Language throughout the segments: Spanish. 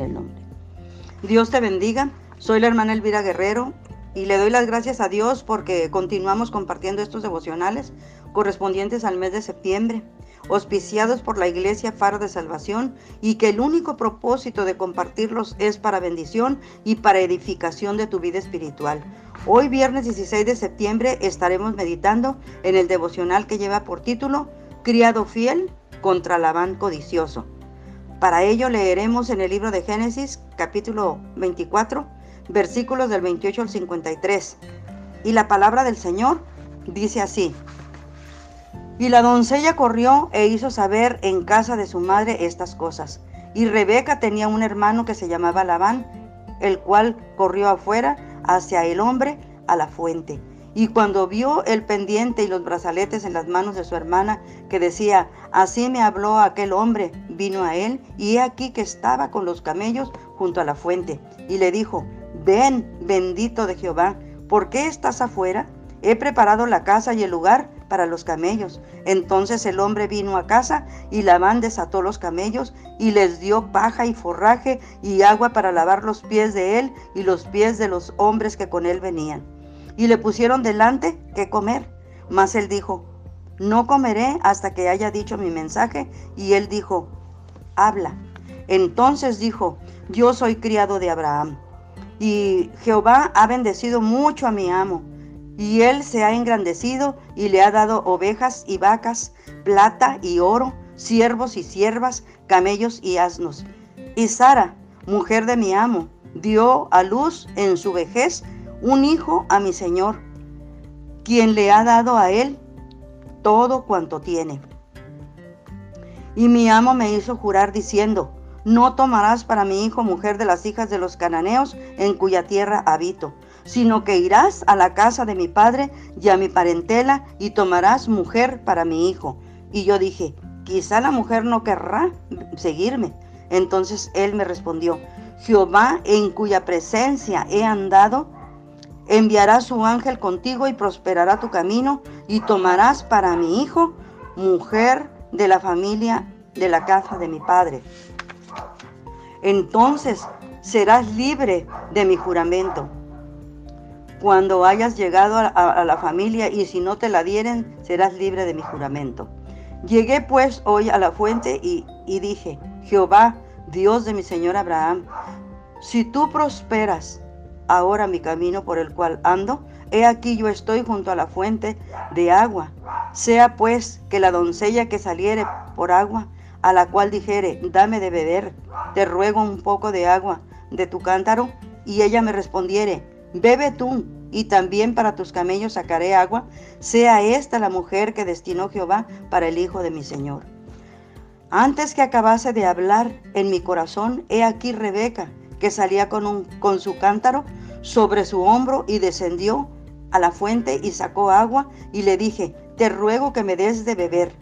el nombre. Dios te bendiga. Soy la hermana Elvira Guerrero y le doy las gracias a Dios porque continuamos compartiendo estos devocionales correspondientes al mes de septiembre, auspiciados por la Iglesia Faro de Salvación y que el único propósito de compartirlos es para bendición y para edificación de tu vida espiritual. Hoy viernes 16 de septiembre estaremos meditando en el devocional que lleva por título Criado fiel contra Labán codicioso. Para ello leeremos en el libro de Génesis capítulo 24 versículos del 28 al 53. Y la palabra del Señor dice así. Y la doncella corrió e hizo saber en casa de su madre estas cosas. Y Rebeca tenía un hermano que se llamaba Labán, el cual corrió afuera hacia el hombre a la fuente. Y cuando vio el pendiente y los brazaletes en las manos de su hermana, que decía, así me habló aquel hombre, vino a él, y he aquí que estaba con los camellos junto a la fuente. Y le dijo, ven, bendito de Jehová, ¿por qué estás afuera? He preparado la casa y el lugar para los camellos. Entonces el hombre vino a casa y Labán desató los camellos y les dio paja y forraje y agua para lavar los pies de él y los pies de los hombres que con él venían y le pusieron delante que comer. Mas él dijo, no comeré hasta que haya dicho mi mensaje. Y él dijo, habla. Entonces dijo, yo soy criado de Abraham. Y Jehová ha bendecido mucho a mi amo. Y él se ha engrandecido y le ha dado ovejas y vacas, plata y oro, siervos y siervas, camellos y asnos. Y Sara, mujer de mi amo, dio a luz en su vejez un hijo a mi Señor, quien le ha dado a él todo cuanto tiene. Y mi amo me hizo jurar diciendo, no tomarás para mi hijo mujer de las hijas de los cananeos en cuya tierra habito, sino que irás a la casa de mi padre y a mi parentela y tomarás mujer para mi hijo. Y yo dije, quizá la mujer no querrá seguirme. Entonces él me respondió, Jehová en cuya presencia he andado, enviará su ángel contigo y prosperará tu camino y tomarás para mi hijo mujer de la familia de la casa de mi padre. Entonces serás libre de mi juramento. Cuando hayas llegado a, la familia y si no te la dieren, serás libre de mi juramento. Llegué pues hoy a la fuente y, dije, Jehová, Dios de mi Señor Abraham, si tú prosperas ahora mi camino por el cual ando, he aquí yo estoy junto a la fuente de agua. Sea pues que la doncella que saliere por agua, a la cual dijere, dame de beber, te ruego un poco de agua de tu cántaro, y ella me respondiere, bebe tú, y también para tus camellos sacaré agua, sea esta la mujer que destinó Jehová para el hijo de mi Señor. Antes que acabase de hablar en mi corazón, he aquí Rebeca, que salía con, un, con su cántaro sobre su hombro y descendió a la fuente y sacó agua y le dije, te ruego que me des de beber.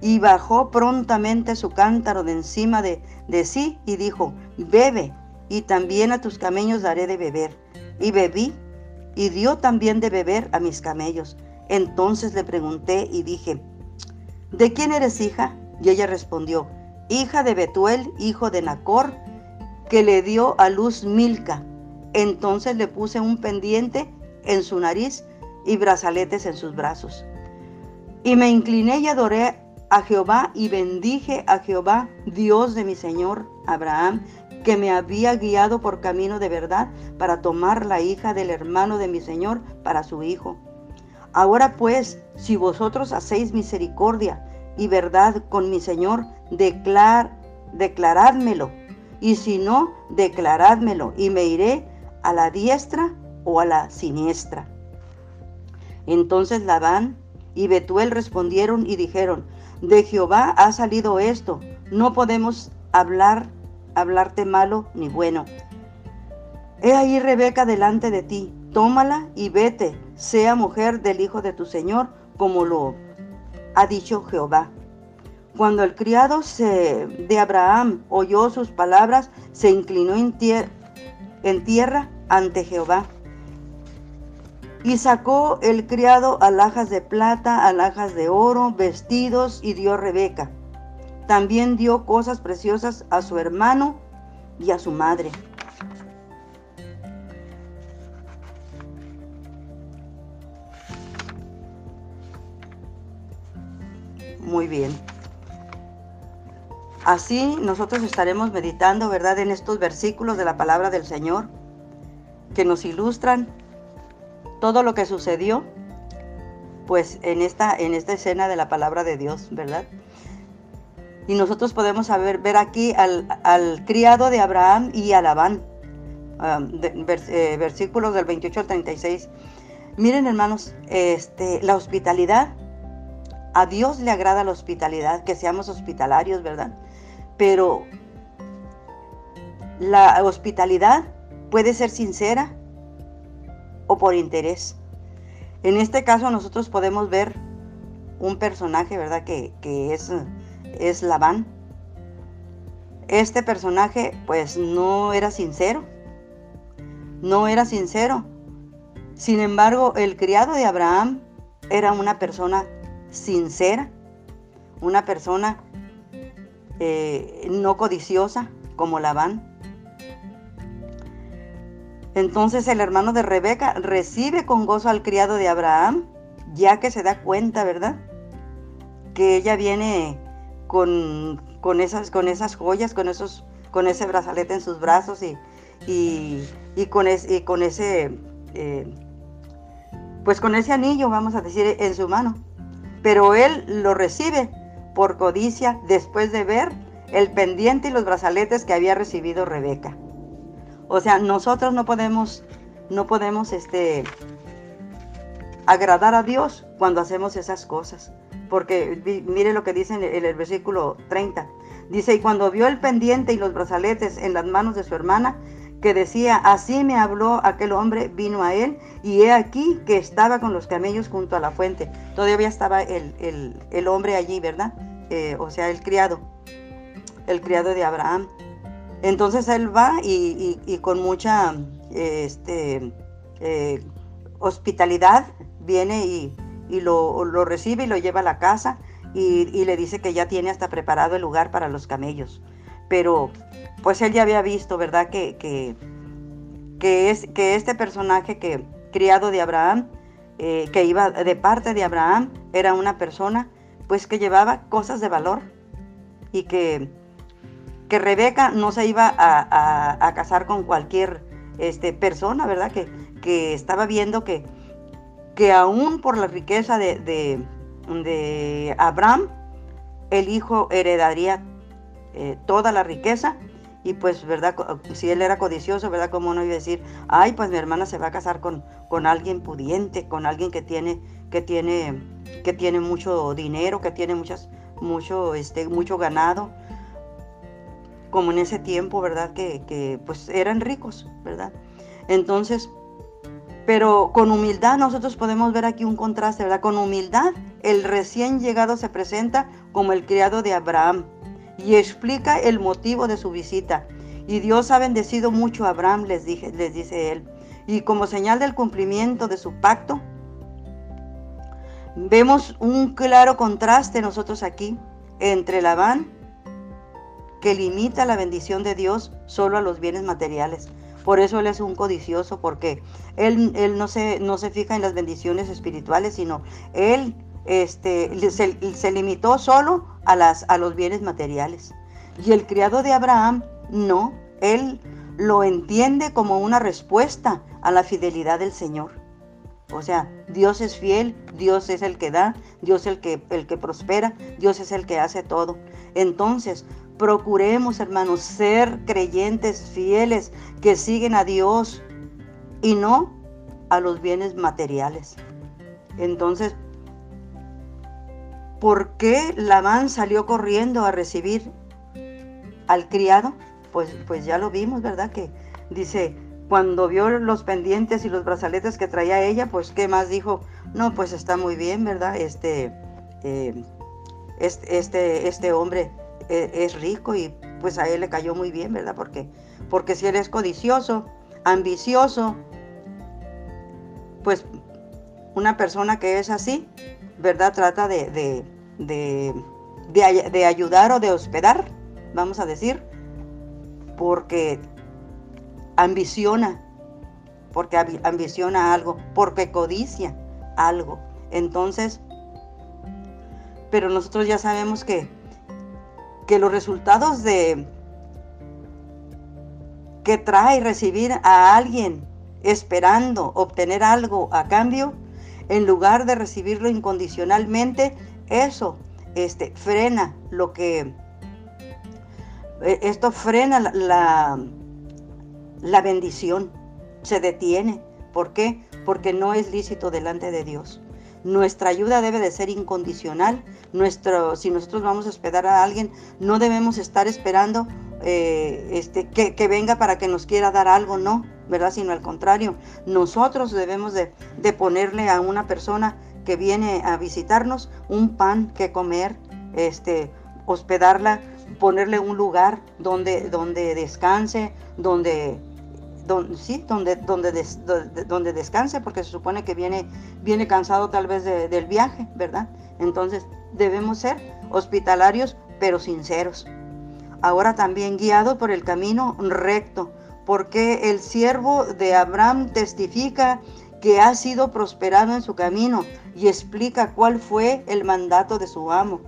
Y bajó prontamente su cántaro de encima de, de sí y dijo, bebe, y también a tus camellos daré de beber. Y bebí, y dio también de beber a mis camellos. Entonces le pregunté y dije, ¿de quién eres hija? Y ella respondió, hija de Betuel, hijo de Nacor, que le dio a luz Milca. Entonces le puse un pendiente en su nariz y brazaletes en sus brazos. Y me incliné y adoré a Jehová y bendije a Jehová, Dios de mi Señor Abraham, que me había guiado por camino de verdad para tomar la hija del hermano de mi Señor para su hijo. Ahora pues, si vosotros hacéis misericordia y verdad con mi Señor, declar, y si no, declarádmelo y me iré a la diestra o a la siniestra. Entonces Labán y Betuel respondieron y dijeron, de Jehová ha salido esto, no podemos hablar, hablarte malo ni bueno. He ahí Rebeca delante de ti, tómala y vete, sea mujer del hijo de tu Señor, como lo ha dicho Jehová. Cuando el criado de Abraham oyó sus palabras, se inclinó en, tierra ante Jehová. Y sacó el criado alhajas de plata, alhajas de oro, vestidos, y dio a Rebeca. También dio cosas preciosas a su hermano y a su madre. Muy bien. Así nosotros estaremos meditando, ¿verdad?, en estos versículos de la palabra del Señor que nos ilustran todo lo que sucedió pues en esta en esta escena de la palabra de Dios, ¿verdad? Y nosotros podemos saber, ver aquí al, criado de Abraham y a Labán, um, eh, versículos del 28 al 36. Miren hermanos, este, la hospitalidad, a Dios le agrada la hospitalidad, que seamos hospitalarios, ¿verdad? Pero la hospitalidad puede ser sincera o por interés. En este caso nosotros podemos ver un personaje, ¿verdad? Que, que es es Labán. Este personaje pues no era sincero, no era sincero. Sin embargo, el criado de Abraham era una persona sincera, una persona eh, no codiciosa como Labán. Entonces el hermano de Rebeca recibe con gozo al criado de Abraham, ya que se da cuenta, ¿verdad? Que ella viene con, esas, con esas joyas, con, esos, con ese brazalete en sus brazos y, y, con, con ese, eh, pues con ese anillo, vamos a decir, en su mano. Pero él lo recibe por codicia después de ver el pendiente y los brazaletes que había recibido Rebeca. O sea, nosotros no podemos, no podemos este, agradar a Dios cuando hacemos esas cosas porque mire lo que dice en el, versículo 30. Dice, y cuando vio el pendiente y los brazaletes en las manos de su hermana, que decía, así me habló aquel hombre, vino a él, y he aquí que estaba con los camellos junto a la fuente. Todavía estaba el, hombre allí, ¿verdad? Eh, o sea, el criado, el criado de Abraham. Entonces él va y, con mucha este, eh, hospitalidad viene y, y lo, recibe y lo lleva a la casa y, le dice que ya tiene hasta preparado el lugar para los camellos. Pero pues él ya había visto, ¿verdad? Que, que, es, que este personaje que criado de Abraham, eh, que iba de parte de Abraham, era una persona pues que llevaba cosas de valor y que, que Rebeca no se iba a, casar con cualquier este, persona, ¿verdad? Que, que estaba viendo que, que aún por la riqueza de, de, Abraham, el hijo heredaría eh, toda la riqueza y pues, ¿verdad? Si él era codicioso, ¿verdad? Como no iba a decir, ay, pues mi hermana se va a casar con, con alguien pudiente, con alguien que tiene, que tiene, que tiene mucho dinero, que tiene muchas, mucho, este, mucho ganado, como en ese tiempo, ¿verdad? Que, que pues eran ricos, ¿verdad? Entonces, pero con humildad nosotros podemos ver aquí un contraste, ¿verdad? Con humildad el recién llegado se presenta como el criado de Abraham y explica el motivo de su visita. Y Dios ha bendecido mucho a Abraham, les, dije, les dice él. Y como señal del cumplimiento de su pacto, vemos un claro contraste nosotros aquí entre Labán, que limita la bendición de Dios solo a los bienes materiales, por eso él es un codicioso, porque él, él no, se, no se fija en las bendiciones espirituales, sino él este, se, limitó solo a, las, a los bienes materiales. Y el criado de Abraham, no, él lo entiende como una respuesta a la fidelidad del Señor. O sea, Dios es fiel, Dios es el que da, Dios es el que, el que prospera, Dios es el que hace todo. Entonces, Procuremos, hermanos, ser creyentes fieles que siguen a Dios y no a los bienes materiales. Entonces, ¿por qué Labán salió corriendo a recibir al criado? Pues, pues ya lo vimos, ¿verdad? Que dice, cuando vio los pendientes y los brazaletes que traía ella, pues ¿qué más dijo? No, pues está muy bien, ¿verdad? Este, eh, este, este, hombre e, es, rico y pues a él le cayó muy bien, ¿verdad? Porque, porque si él es codicioso, ambicioso, pues una persona que es así, ¿verdad? Trata de, de, de ayudar o de hospedar, vamos a decir, porque ambiciona, porque ambiciona algo, porque codicia algo. Entonces, pero nosotros ya sabemos que, que los resultados de que trae recibir a alguien esperando obtener algo a cambio, en lugar de recibirlo incondicionalmente, eso este, frena lo que, e, esto frena la, la, bendición, se detiene. ¿Por qué? Porque no es lícito delante de Dios. Nuestra ayuda debe de ser incondicional. Nuestro, si nosotros vamos a hospedar a alguien, no debemos estar esperando eh, este, que, que, venga para que nos quiera dar algo, no, ¿verdad? Sino al contrario, nosotros debemos de, de ponerle a una persona que viene a visitarnos un pan que comer, este, hospedarla, ponerle un lugar donde, donde descanse, donde, donde sí, donde, donde, donde, descanse, porque se supone que viene, viene cansado tal vez del viaje, ¿verdad? Entonces debemos ser hospitalarios, pero sinceros. Ahora también guiado por el camino recto, porque el siervo de Abraham testifica que ha sido prosperado en su camino y explica cuál fue el mandato de su amo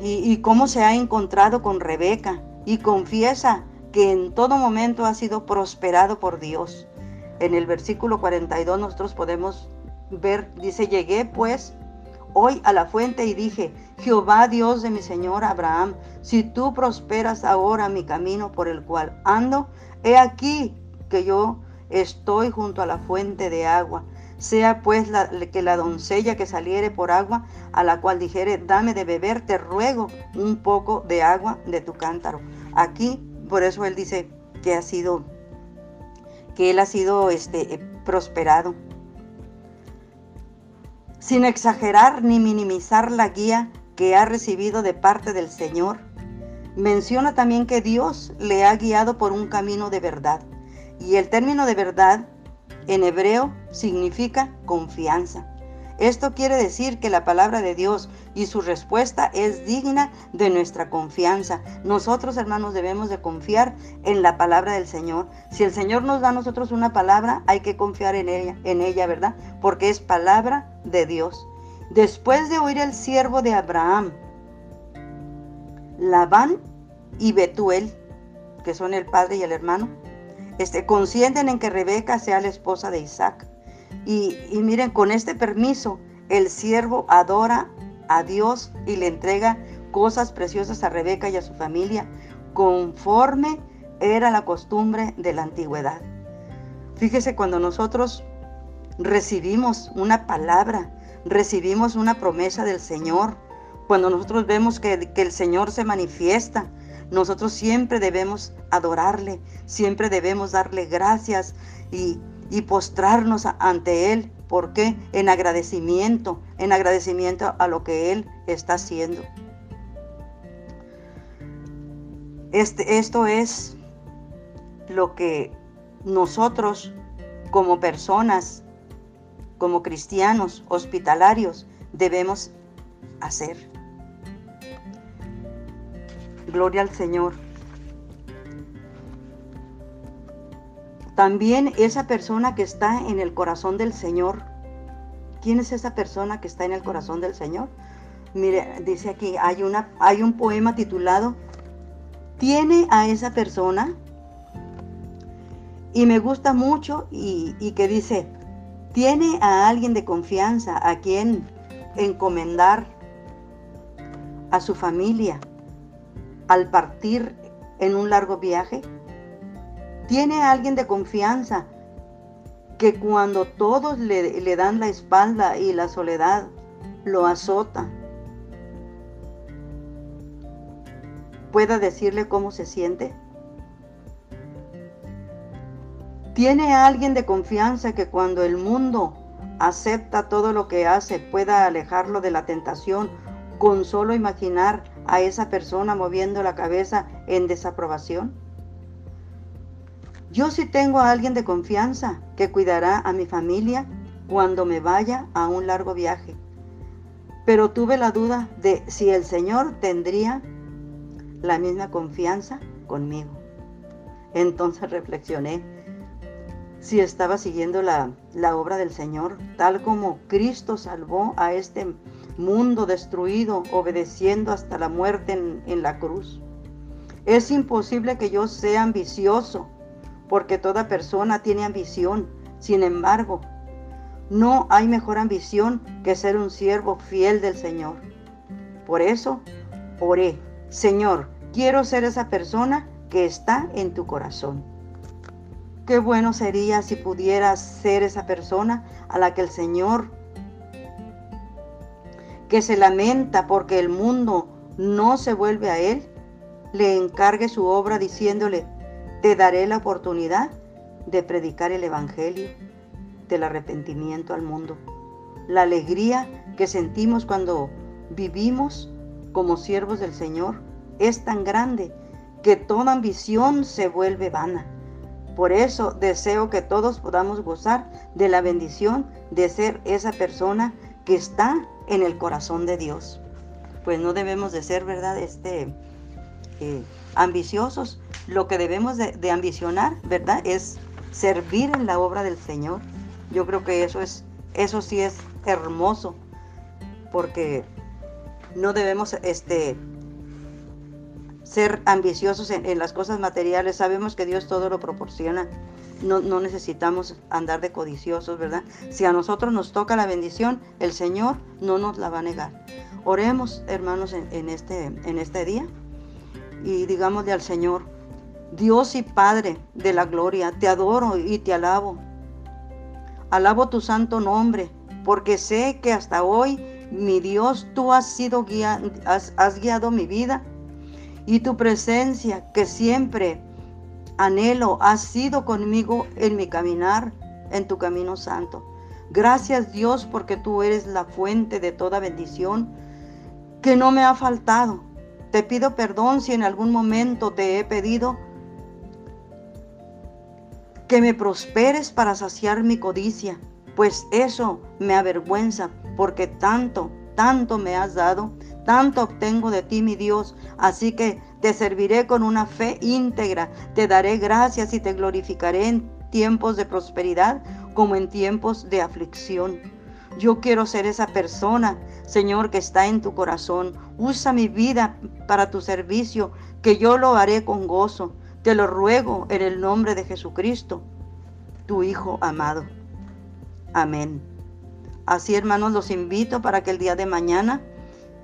y, cómo se ha encontrado con Rebeca y confiesa que en todo momento ha sido prosperado por Dios. En el versículo 42 nosotros podemos ver, dice, llegué pues hoy a la fuente y dije, Jehová Dios de mi Señor Abraham, si tú prosperas ahora mi camino por el cual ando, he aquí que yo estoy junto a la fuente de agua. Sea pues que la doncella que saliere por agua, a la cual dijere, dame de beber, te ruego un poco de agua de tu cántaro. Aquí, por eso él dice que ha sido, que él ha sido este, eh, prosperado. Sin exagerar ni minimizar la guía que ha recibido de parte del Señor, menciona también que Dios le ha guiado por un camino de verdad. Y el término de verdad en hebreo significa confianza. Esto quiere decir que la palabra de Dios y su respuesta es digna de nuestra confianza. Nosotros, hermanos, debemos de confiar en la palabra del Señor. Si el Señor nos da a nosotros una palabra, hay que confiar en ella, en ella, ¿verdad? Porque es palabra de Dios. Después de oír el siervo de Abraham, Labán y Betuel, que son el padre y el hermano, este, consienten en que Rebeca sea la esposa de Isaac. Y, y miren, con este permiso, el siervo adora a Dios y le entrega cosas preciosas a Rebeca y a su familia, conforme era la costumbre de la antigüedad. Fíjese cuando nosotros recibimos una palabra, recibimos una promesa del Señor, cuando nosotros vemos que, que el Señor se manifiesta, nosotros siempre debemos adorarle, siempre debemos darle gracias y, postrarnos ante Él. ¿Por qué? En agradecimiento, en agradecimiento a lo que Él está haciendo. Este, esto es lo que nosotros como personas, como cristianos hospitalarios, debemos hacer. Gloria al Señor. También esa persona que está en el corazón del Señor. ¿Quién es esa persona que está en el corazón del Señor? Mire, dice aquí, hay, una, hay un poema titulado Tiene a esa persona y me gusta mucho y, y que dice, tiene a alguien de confianza a quien encomendar a su familia, al partir en un largo viaje? ¿Tiene alguien de confianza que cuando todos le, le, dan la espalda y la soledad lo azota, pueda decirle cómo se siente? ¿Tiene alguien de confianza que cuando el mundo acepta todo lo que hace pueda alejarlo de la tentación con solo imaginar a esa persona moviendo la cabeza en desaprobación? Yo sí tengo a alguien de confianza que cuidará a mi familia cuando me vaya a un largo viaje. Pero tuve la duda de si el Señor tendría la misma confianza conmigo. Entonces reflexioné si estaba siguiendo la, la, obra del Señor, tal como Cristo salvó a este mundo destruido, obedeciendo hasta la muerte en, en la cruz. Es imposible que yo sea ambicioso, porque toda persona tiene ambición. Sin embargo, no hay mejor ambición que ser un siervo fiel del Señor. Por eso, oré, Señor, quiero ser esa persona que está en tu corazón. Qué bueno sería si pudieras ser esa persona a la que el Señor, que se lamenta porque el mundo no se vuelve a Él, le encargue su obra diciéndole, te daré la oportunidad de predicar el Evangelio del arrepentimiento al mundo. La alegría que sentimos cuando vivimos como siervos del Señor es tan grande que toda ambición se vuelve vana. Por eso deseo que todos podamos gozar de la bendición de ser esa persona que está en el corazón de Dios. Pues no debemos de ser, ¿verdad? Este, eh, ambiciosos. Lo que debemos de, de ambicionar, ¿verdad? Es servir en la obra del Señor. Yo creo que eso es, eso sí es hermoso, porque no debemos este, ser ambiciosos en, las cosas materiales. Sabemos que Dios todo lo proporciona. No, necesitamos andar de codiciosos, ¿verdad? Si a nosotros nos toca la bendición, el Señor no nos la va a negar. Oremos, hermanos, en, este, en este día y digámosle al Señor, Dios y Padre de la gloria, te adoro y te alabo. Alabo tu santo nombre, porque sé que hasta hoy, mi Dios, tú has sido guía, has guiado mi vida y tu presencia que siempre anhelo ha sido conmigo en mi caminar en tu camino santo. Gracias Dios porque tú eres la fuente de toda bendición que no me ha faltado. Te pido perdón si en algún momento te he pedido que me prosperes para saciar mi codicia, pues eso me avergüenza porque tanto, tanto me has dado tanto obtengo de ti, mi Dios. Así que te serviré con una fe íntegra. Te daré gracias y te glorificaré en tiempos de prosperidad como en tiempos de aflicción. Yo quiero ser esa persona, Señor, que está en tu corazón. Usa mi vida para tu servicio, que yo lo haré con gozo. Te lo ruego en el nombre de Jesucristo, tu Hijo amado. Amén. Así, hermanos, los invito para que el día de mañana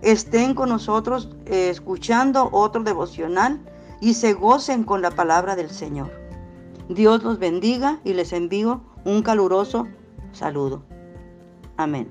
estén con nosotros eh, escuchando otro devocional y se gocen con la palabra del Señor. Dios los bendiga y les envío un caluroso saludo. Amén.